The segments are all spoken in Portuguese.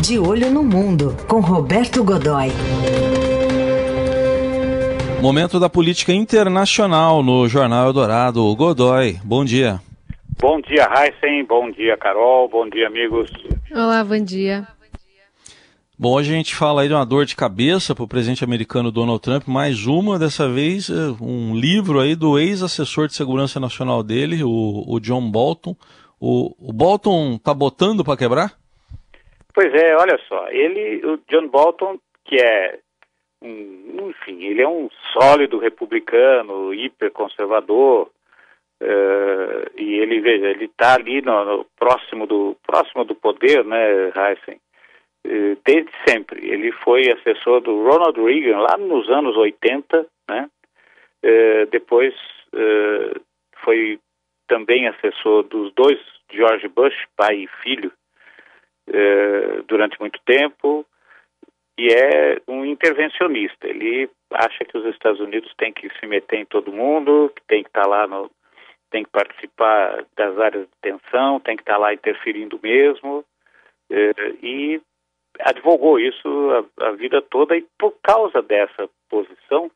De Olho no Mundo, com Roberto Godoy. Momento da política internacional no Jornal Eldorado. Godoy, bom dia. Bom dia, Heisen. Bom dia, Carol. Bom dia, amigos. Olá, bom dia. Bom, hoje a gente fala aí de uma dor de cabeça para o presidente americano Donald Trump, mais uma, dessa vez, eh, um livro aí do ex-assessor de segurança nacional dele, o, o John Bolton. O, o Bolton tá botando para quebrar? Pois é, olha só, ele, o John Bolton, que é um, enfim, ele é um sólido republicano, hiperconservador, uh, e ele, veja, ele está ali no, no, próximo, do, próximo do poder, né, Heisen? desde sempre. Ele foi assessor do Ronald Reagan lá nos anos 80, né? depois foi também assessor dos dois George Bush, pai e filho, durante muito tempo e é um intervencionista. Ele acha que os Estados Unidos têm que se meter em todo mundo, que tem que estar lá no, tem que participar das áreas de tensão, tem que estar lá interferindo mesmo, e advogou isso a, a, vida toda e por causa dessa posição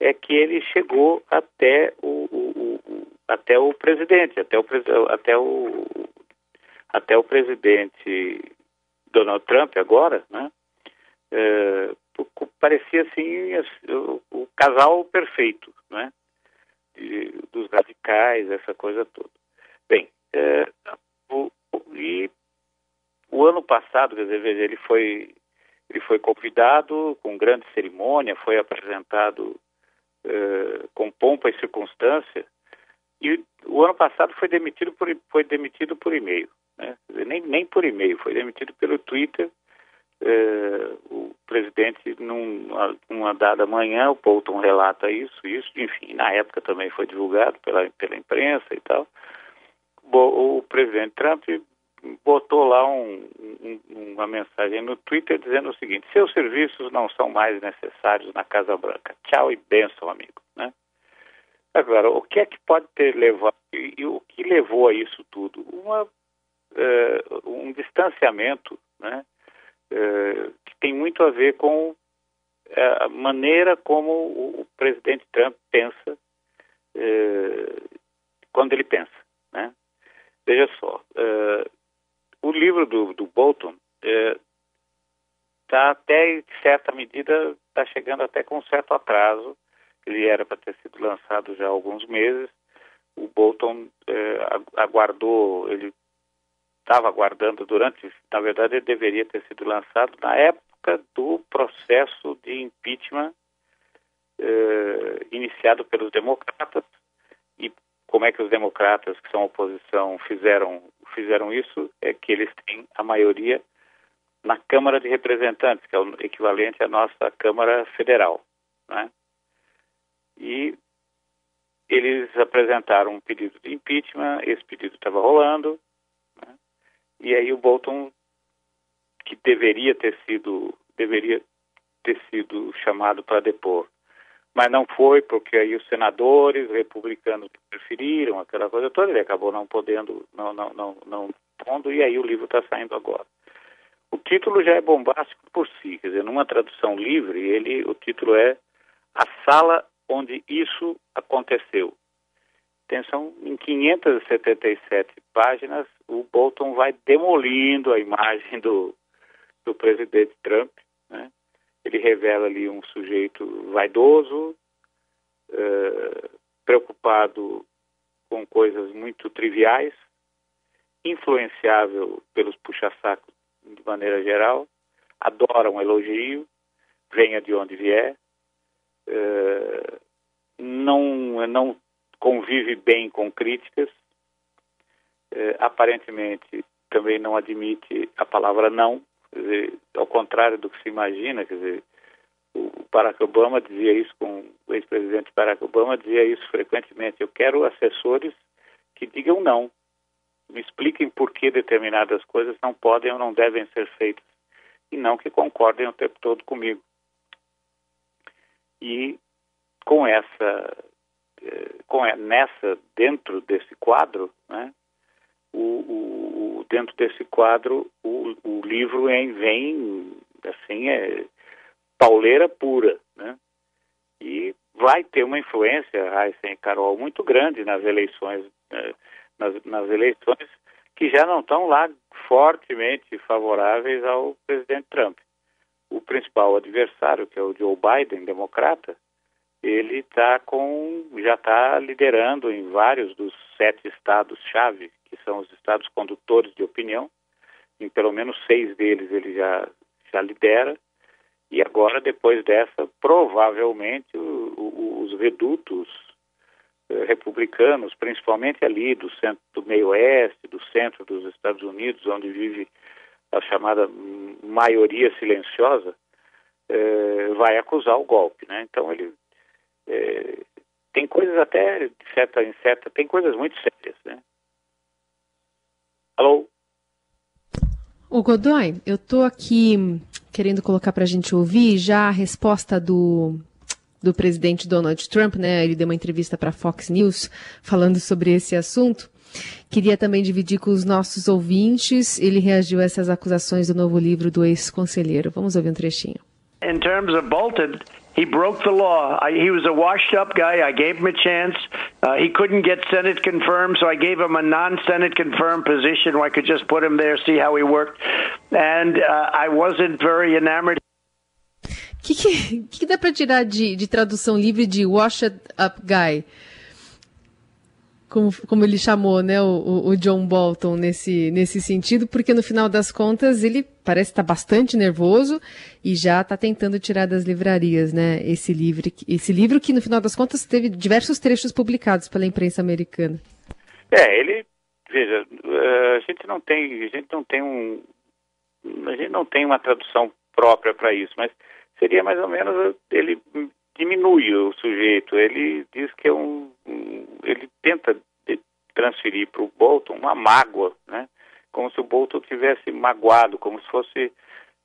é que ele chegou até o, o, o até o presidente, até o até o até o presidente Donald Trump agora, né? É, parecia assim o, o, casal perfeito, né? De, dos radicais, essa coisa toda. Bem, é, o, e o ano passado, quer dizer, ele foi, ele foi convidado com grande cerimônia, foi apresentado uh, com pompa e circunstância, e o ano passado foi demitido por, foi demitido por e-mail, né? nem, nem por e-mail, foi demitido pelo Twitter. Uh, o presidente, numa, numa dada manhã, o Bolton relata isso, isso, enfim, na época também foi divulgado pela, pela imprensa e tal. O, o presidente Trump botou lá um, um, uma mensagem no Twitter dizendo o seguinte: seus serviços não são mais necessários na Casa Branca. Tchau e benção, amigo. Né? Agora, o que é que pode ter levado e, e o que levou a isso tudo? Uma, uh, um distanciamento, né? Uh, que tem muito a ver com eh, a maneira como o, o presidente Trump pensa uh, quando ele pensa, né? Veja só, o livro do, do Bolton está é, até, em certa medida, está chegando até com um certo atraso. Ele era para ter sido lançado já há alguns meses. O Bolton é, aguardou, ele estava aguardando durante, na verdade, ele deveria ter sido lançado na época do processo de impeachment é, iniciado pelos democratas e como é que os democratas, que são oposição, fizeram fizeram isso é que eles têm a maioria na Câmara de Representantes, que é o equivalente à nossa Câmara Federal. Né? E eles apresentaram um pedido de impeachment, esse pedido estava rolando? E aí o Bolton, que deveria ter sido, deveria ter sido chamado para depor, mas não foi porque aí os senadores republicanos preferiram aquela coisa toda, ele acabou não podendo, não, não, não, não pondo, e aí o livro está saindo agora. O título já é bombástico por si, quer dizer, numa tradução livre, ele, o título é A Sala Onde Isso Aconteceu. Atenção, em 577 páginas, o Bolton vai demolindo a imagem do, do presidente Trump, né? Ele revela ali um sujeito vaidoso, uh, preocupado com coisas muito triviais, influenciável pelos puxa-sacos de maneira geral, adora um elogio, venha de onde vier, uh, não, não convive bem com críticas, uh, aparentemente também não admite a palavra não, dizer, ao contrário do que se imagina, quer dizer, o Barack Obama dizia isso com o ex-presidente Barack Obama dizia isso frequentemente. Eu quero assessores que digam não, me expliquem por que determinadas coisas não podem ou não devem ser feitas e não que concordem o tempo todo comigo. E com essa, eh, com nessa dentro desse quadro, né, o, o dentro desse quadro, o, o livro vem, assim, é pauleira pura, né? E vai ter uma influência, Heisen e Carol, muito grande nas eleições, né? nas, nas eleições que já não estão lá fortemente favoráveis ao presidente Trump. O principal adversário, que é o Joe Biden, democrata, ele tá com, já está liderando em vários dos sete estados-chave, que são os estados condutores de opinião. Em pelo menos seis deles ele já, já lidera. E agora, depois dessa, provavelmente o, o, os redutos eh, republicanos, principalmente ali do centro do meio-oeste, do centro dos Estados Unidos, onde vive a chamada maioria silenciosa, eh, vai acusar o golpe, né? Então ele eh, tem coisas até de certa em certa, tem coisas muito sérias, né? Alô? O Godoy, eu estou aqui querendo colocar para a gente ouvir já a resposta do, do presidente Donald Trump, né? Ele deu uma entrevista para a Fox News falando sobre esse assunto. Queria também dividir com os nossos ouvintes. Ele reagiu a essas acusações do novo livro do ex-conselheiro. Vamos ouvir um trechinho. In terms of Bolton, he broke the law. I, he was a washed up guy. I gave him a chance. Uh, he couldn't get Senate confirmed, so I gave him a non Senate confirmed position where I could just put him there, see how he worked. And uh, I wasn't very enamored. O que, que, que, dá para tirar de, de tradução livre de washed up guy? Como, como ele chamou, né, o, o, John Bolton nesse, nesse sentido, porque no final das contas ele parece estar bastante nervoso e já está tentando tirar das livrarias, né, esse livro, esse livro que no final das contas teve diversos trechos publicados pela imprensa americana. É, ele, veja, eh, a gente não tem, a gente não tem um, a gente não tem uma tradução própria para isso, mas seria mais ou menos ele diminui o sujeito. Ele diz que é um, um ele tenta transferir para o Bolton uma mágoa, né? Como se o Bolton tivesse magoado, como se fosse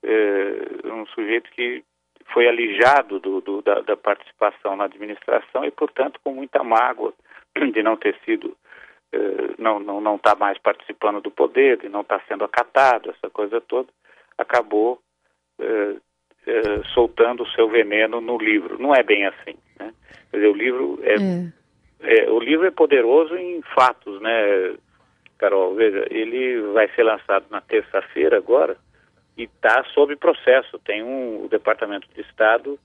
eh, um sujeito que foi alijado do, do, da, da, participação na administração e, portanto, com muita mágoa de não ter sido, eh, não não não estar tá mais participando do poder, de não estar tá sendo acatado, essa coisa toda, acabou eh, soltando o seu veneno no livro. Não é bem assim. Né? Quer dizer, o livro é, hum. É, o livro é poderoso em fatos, né, Carol? Veja, ele vai ser lançado na terça-feira agora e está sob processo. Tem um o Departamento de Estado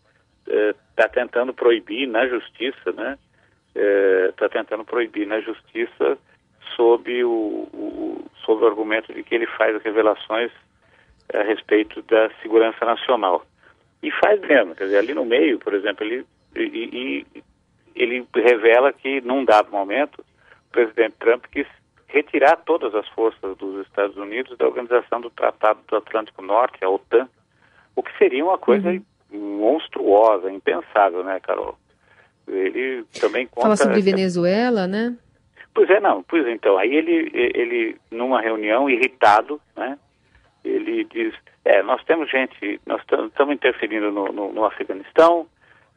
está eh, tentando proibir na Justiça, né? Está tentando proibir na Justiça sob o, o, sob o argumento de que ele faz revelações a respeito da segurança nacional. E faz mesmo, quer dizer, ali no meio, por exemplo, ele, e, e, ele revela que, num dado momento, o presidente Trump quis retirar todas as forças dos Estados Unidos da Organização do Tratado do Atlântico Norte, a OTAN, o que seria uma coisa uhum. monstruosa, impensável, né, Carol? Ele também conta... Fala sobre Venezuela, né? Pois é, não, pois então, aí ele, ele numa reunião, irritado, né, ele diz, é, nós temos gente, nós estamos interferindo no, no, no, Afeganistão,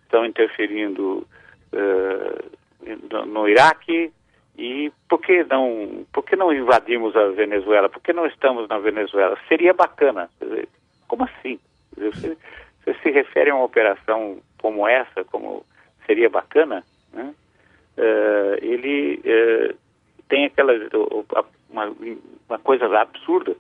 estamos interferindo uh, no, Iraque, e por que, não, por que não invadimos a Venezuela? Por que não estamos na Venezuela? Seria bacana. Como assim? Você, você, se refere a uma operação como essa, como seria bacana? Né? Uh, ele uh, tem aquela uma, uma coisa absurda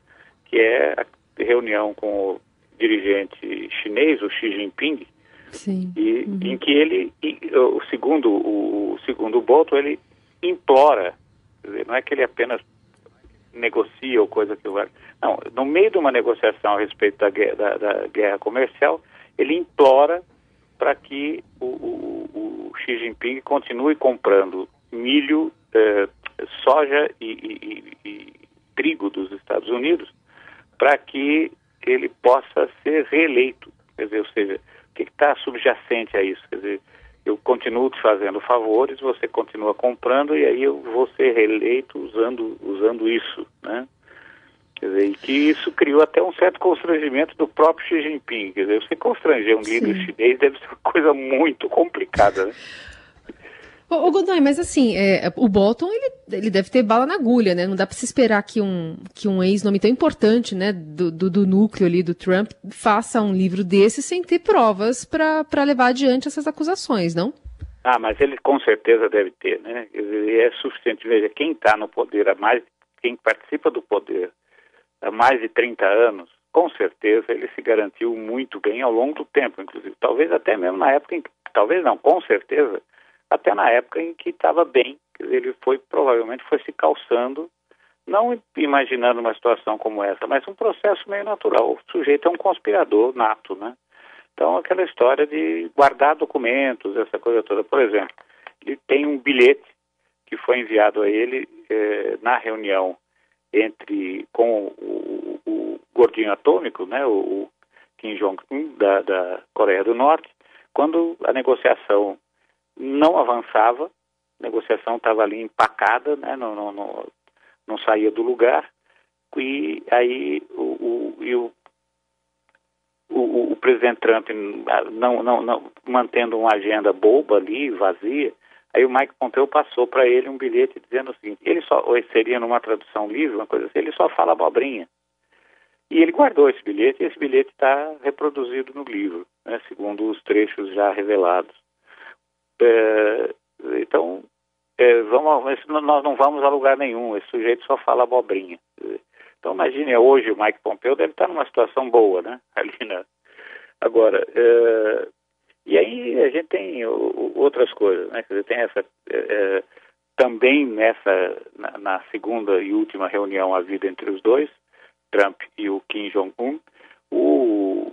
que é a reunião com o dirigente chinês, o Xi Jinping, Sim. E, uhum. em que ele, o segundo o, segundo Bolton, ele implora, dizer, não é que ele apenas negocia ou coisa que vai. Não, no meio de uma negociação a respeito da, da, da guerra comercial, ele implora para que o, o, o, Xi Jinping continue comprando milho, eh, soja e, e, e, trigo dos Estados Unidos para que ele possa ser reeleito. Quer dizer, ou seja, o está subjacente a isso? Quer dizer, eu continuo te fazendo favores, você continua comprando e aí eu vou ser reeleito usando, usando isso, né? Quer dizer, e que isso criou até um certo constrangimento do próprio Xi Jinping. Quer dizer, você constranger um líder chinês deve ser uma coisa muito complicada, né? Ô, Godoy, mas assim, é, o Bolton, ele, ele deve ter bala na agulha, né? Não dá para se esperar que um, que um ex-nome tão importante, né, do, do, do, núcleo ali do Trump, faça um livro desse sem ter provas para levar adiante essas acusações, não? Ah, mas ele com certeza deve ter, né? É suficiente. Veja, quem está no poder há mais, quem participa do poder há mais de 30 anos, com certeza ele se garantiu muito bem ao longo do tempo, inclusive. Talvez até mesmo na época em que, talvez não, com certeza, até na época em que estava bem. Ele foi, provavelmente, foi se calçando, não imaginando uma situação como essa, mas um processo meio natural. O sujeito é um conspirador nato, né? Então, aquela história de guardar documentos, essa coisa toda. Por exemplo, ele tem um bilhete que foi enviado a ele eh, na reunião entre com o, o, o, gordinho atômico, né, o, o Kim Jong-un da, da, Coreia do Norte, quando a negociação não avançava, a negociação estava ali empacada, né, não, não, não, não, saía do lugar, e aí o, o, e o o, o, presidente Trump não, não, não, mantendo uma agenda boba ali, vazia, aí o Mike Pompeo passou para ele um bilhete dizendo o seguinte, ele só, ou seria numa tradução livre, uma coisa assim, ele só fala abobrinha. E ele guardou esse bilhete, e esse bilhete está reproduzido no livro, né, segundo os trechos já revelados. É, então, é, vamos, nós não vamos a lugar nenhum, esse sujeito só fala abobrinha. Então imagine, hoje o Mike Pompeo deve estar numa situação boa, né? Ali na... Agora, é... e aí a gente tem outras coisas, né? Quer dizer, tem essa... É... Também nessa, na, na, segunda e última reunião havida entre os dois, Trump e o Kim Jong-un, o...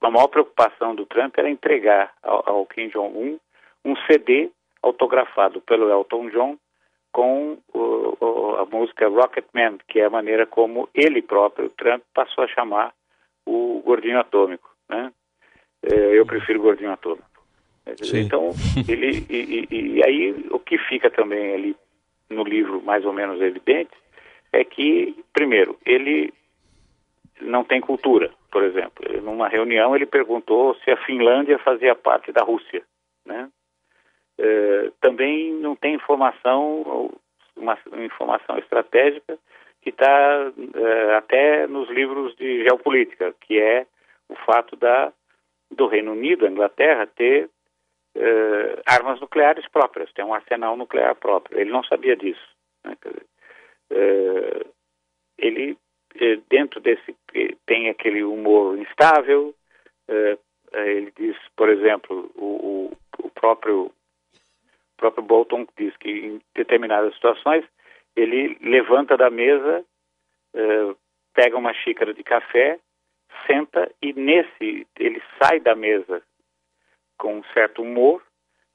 a maior preocupação do Trump era entregar ao, ao Kim Jong-un um CD autografado pelo Elton John com o, o, a música Rocket Man, que é a maneira como ele próprio, Trump, passou a chamar o gordinho atômico. Né? É, eu prefiro gordinho atômico. Sim. Então, ele, e, e, e, aí o que fica também ali no livro mais ou menos evidente é que, primeiro, ele não tem cultura, por exemplo. Numa reunião ele perguntou se a Finlândia fazia parte da Rússia, né? Eh, também não tem informação, uma, informação estratégica que está eh, até nos livros de geopolítica, que é o fato da, do Reino Unido, a Inglaterra, ter eh, armas nucleares próprias, ter um arsenal nuclear próprio. Ele não sabia disso. Né? Dizer, ele, dentro desse, tem aquele humor instável, ele diz, por exemplo, o, o, o próprio próprio Bolton diz que em determinadas situações ele levanta da mesa, uh, pega uma xícara de café, senta e nesse ele sai da mesa com um certo humor,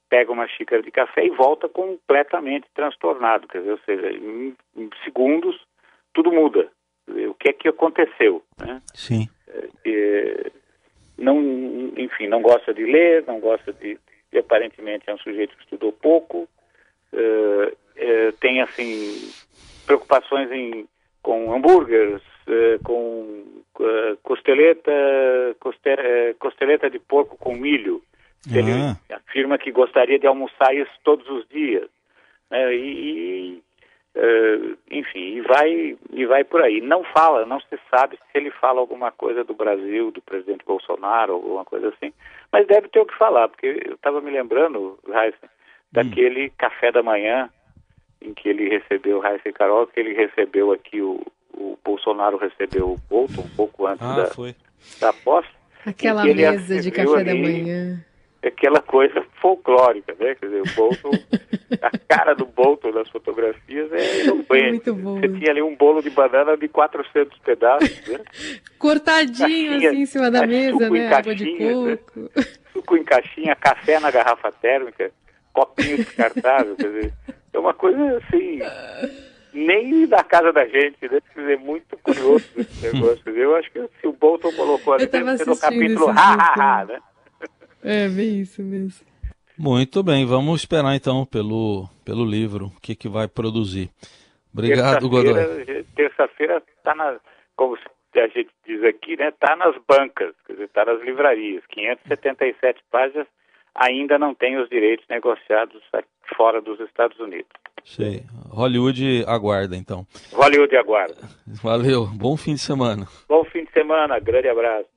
pega uma xícara de café e volta completamente transtornado, quer dizer, ou seja, em, em segundos tudo muda. o que é que aconteceu, né? Sim. É, não, enfim, não gosta de ler, não gosta de, que aparentemente é um sujeito que estudou pouco, uh, uh, tem assim preocupações em, com hambúrgueres, uh, com costeleta, costeleta de porco com milho. Ele ah. afirma que gostaria de almoçar isso todos os dias. Né? E, Uh, enfim, e vai, e vai por aí. Não fala, não se sabe se ele fala alguma coisa do Brasil, do presidente Bolsonaro, ou alguma coisa assim, mas deve ter o que falar, porque eu estava me lembrando, Heisen, daquele hum. café da manhã em que ele recebeu, Heisen Carol, que ele recebeu aqui, o, o Bolsonaro recebeu o Bolton um pouco antes ah, da, foi. da posse. Aquela mesa de café ali, da manhã aquela coisa folclórica, né? Quer dizer, o Bolton, a cara do Bolton nas fotografias é eloquente. Muito bom. Você tinha ali um bolo de banana de 400 pedaços, né? Cortadinho caixinha, assim em cima da mesa, né? Água de né? coco. Né? Suco em caixinha, café na garrafa térmica, copinho descartável, quer dizer, é uma coisa assim, nem da casa da gente, né? Quer dizer, muito curioso esse negócio. Eu acho que se o Bolton colocou ali no capítulo ha, ha, ha, né? É, bem isso mesmo. Muito bem, vamos esperar então pelo, pelo livro, o que, que vai produzir. Obrigado, Godoy. Terça-feira está na, como a gente diz aqui, né, está nas bancas, quer dizer, está nas livrarias, 577 páginas, ainda não tem os direitos negociados fora dos Estados Unidos. Sei. Hollywood aguarda, então. Hollywood aguarda. Valeu. Bom fim de semana. Bom fim de semana. Grande abraço.